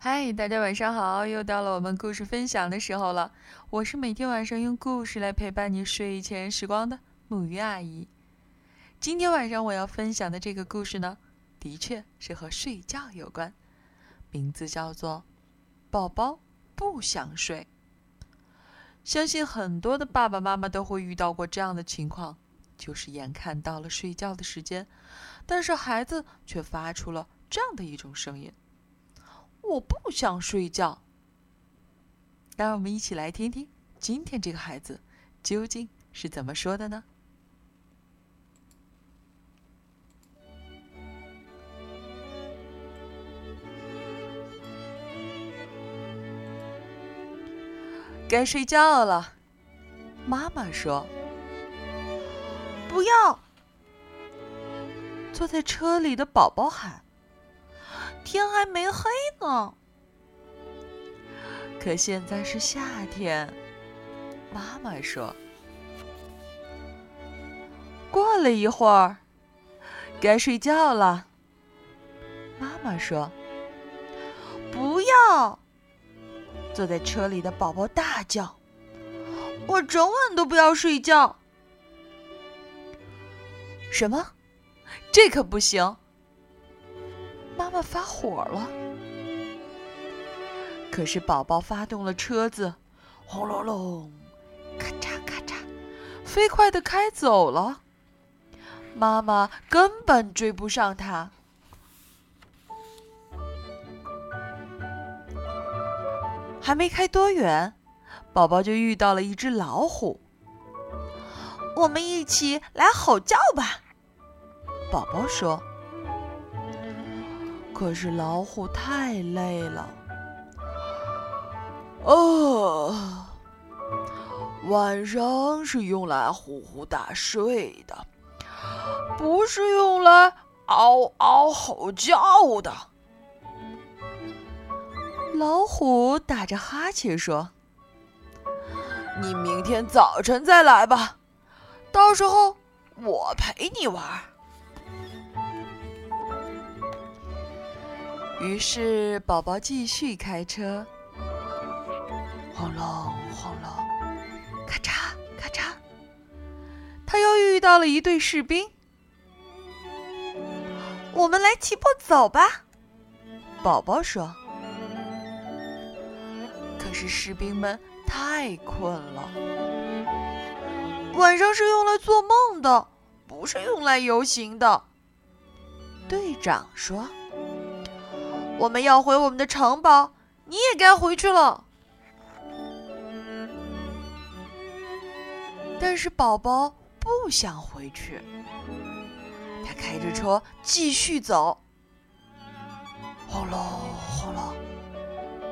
嗨，大家晚上好！又到了我们故事分享的时候了。我是每天晚上用故事来陪伴你睡前时光的木鱼阿姨。今天晚上我要分享的这个故事呢，的确是和睡觉有关，名字叫做《宝宝不想睡》。相信很多的爸爸妈妈都会遇到过这样的情况，就是眼看到了睡觉的时间，但是孩子却发出了这样的一种声音。我不想睡觉。让我们一起来听听今天这个孩子究竟是怎么说的呢？该睡觉了，妈妈说：“不要。”坐在车里的宝宝喊。天还没黑呢，可现在是夏天。妈妈说：“过了一会儿，该睡觉了。”妈妈说：“不要！”坐在车里的宝宝大叫：“我整晚都不要睡觉！”什么？这可不行！妈妈发火了，可是宝宝发动了车子，轰隆隆，咔嚓咔嚓，飞快的开走了。妈妈根本追不上他。还没开多远，宝宝就遇到了一只老虎。我们一起来吼叫吧，宝宝说。可是老虎太累了，哦，晚上是用来呼呼大睡的，不是用来嗷嗷吼叫的。老虎打着哈欠说：“你明天早晨再来吧，到时候我陪你玩。”于是，宝宝继续开车，轰隆轰隆，咔嚓咔嚓，他又遇到了一队士兵。我们来齐步走吧，宝宝说。可是士兵们太困了，晚上是用来做梦的，不是用来游行的。队长说。我们要回我们的城堡，你也该回去了。但是宝宝不想回去，他开着车继续走。轰隆轰隆，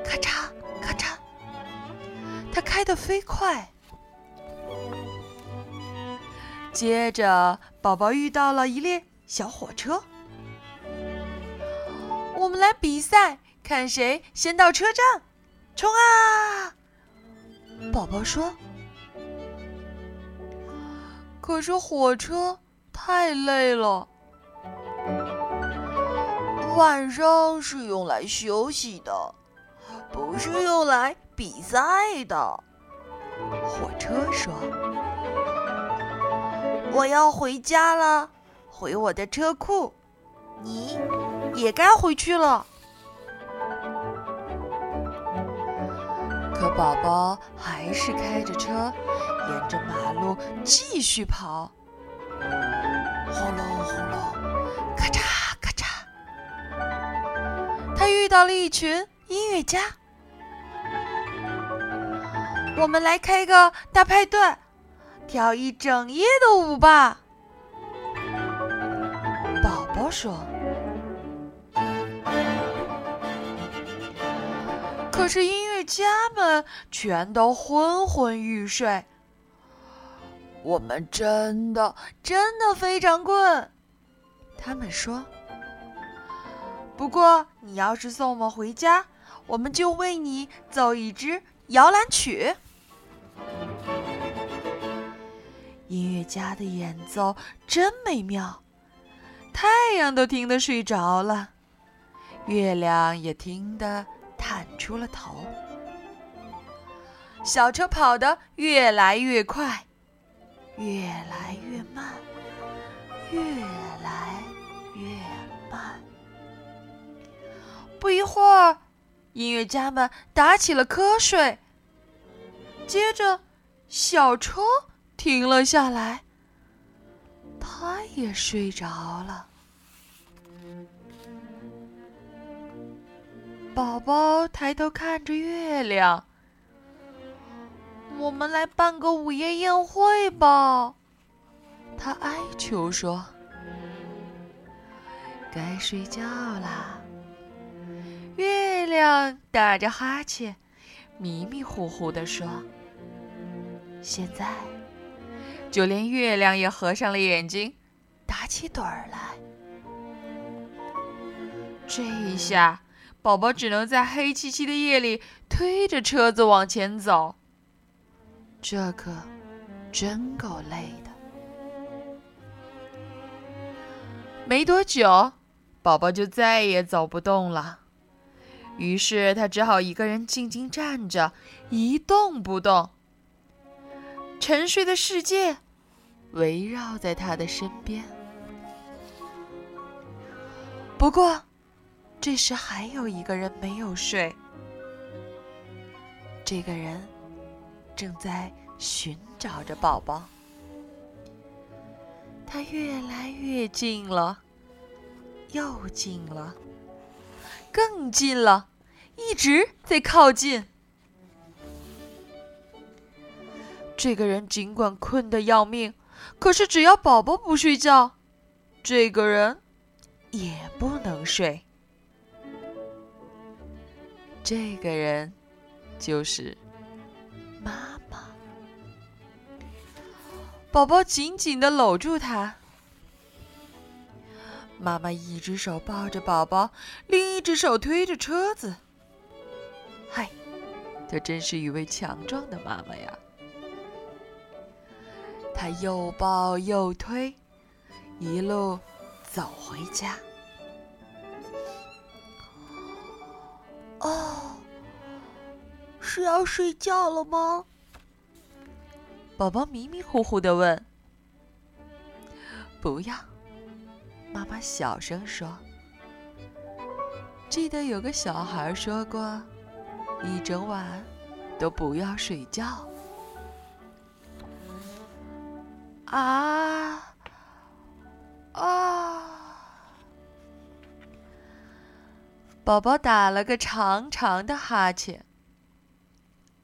咔嚓咔嚓，他开得飞快。接着，宝宝遇到了一列小火车。我们来比赛，看谁先到车站。冲啊！宝宝说。可是火车太累了，晚上是用来休息的，不是用来比赛的。火车说：“我要回家了，回我的车库。你。”也该回去了，可宝宝还是开着车，沿着马路继续跑。轰隆轰隆，咔嚓咔嚓，他遇到了一群音乐家。我们来开个大派对，跳一整夜的舞吧。宝宝说。可是音乐家们全都昏昏欲睡。我们真的真的非常困，他们说。不过你要是送我们回家，我们就为你奏一支摇篮曲。音乐家的演奏真美妙，太阳都听得睡着了，月亮也听得。探出了头。小车跑得越来越快，越来越慢，越来越慢。不一会儿，音乐家们打起了瞌睡。接着，小车停了下来，他也睡着了。宝宝抬头看着月亮。我们来办个午夜宴会吧，他哀求说。该睡觉啦。月亮打着哈欠，迷迷糊糊地说：“现在，就连月亮也合上了眼睛，打起盹儿来。”这一下，宝宝只能在黑漆漆的夜里推着车子往前走。这可真够累的。没多久，宝宝就再也走不动了，于是他只好一个人静静站着，一动不动。沉睡的世界围绕在他的身边。不过，这时还有一个人没有睡。这个人。正在寻找着宝宝，他越来越近了，又近了，更近了，一直在靠近。这个人尽管困得要命，可是只要宝宝不睡觉，这个人也不能睡。这个人就是。妈妈，宝宝紧紧的搂住他。妈妈一只手抱着宝宝，另一只手推着车子。嗨，这真是一位强壮的妈妈呀！她又抱又推，一路走回家。哦。是要睡觉了吗？宝宝迷迷糊糊的问。“不要。”妈妈小声说。“记得有个小孩说过，一整晚都不要睡觉。”啊啊！宝宝打了个长长的哈欠。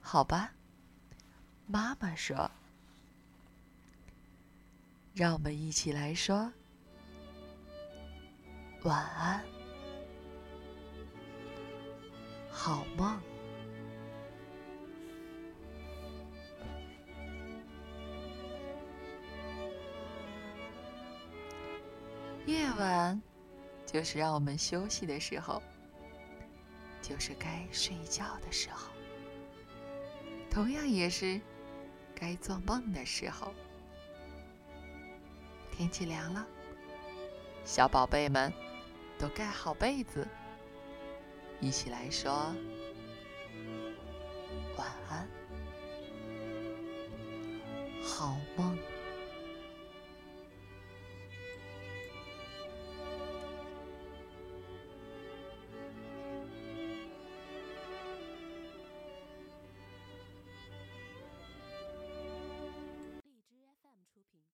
好吧，妈妈说：“让我们一起来说晚安，好梦。”夜晚就是让我们休息的时候，就是该睡觉的时候。同样也是该做梦的时候。天气凉了，小宝贝们都盖好被子，一起来说晚安，好梦。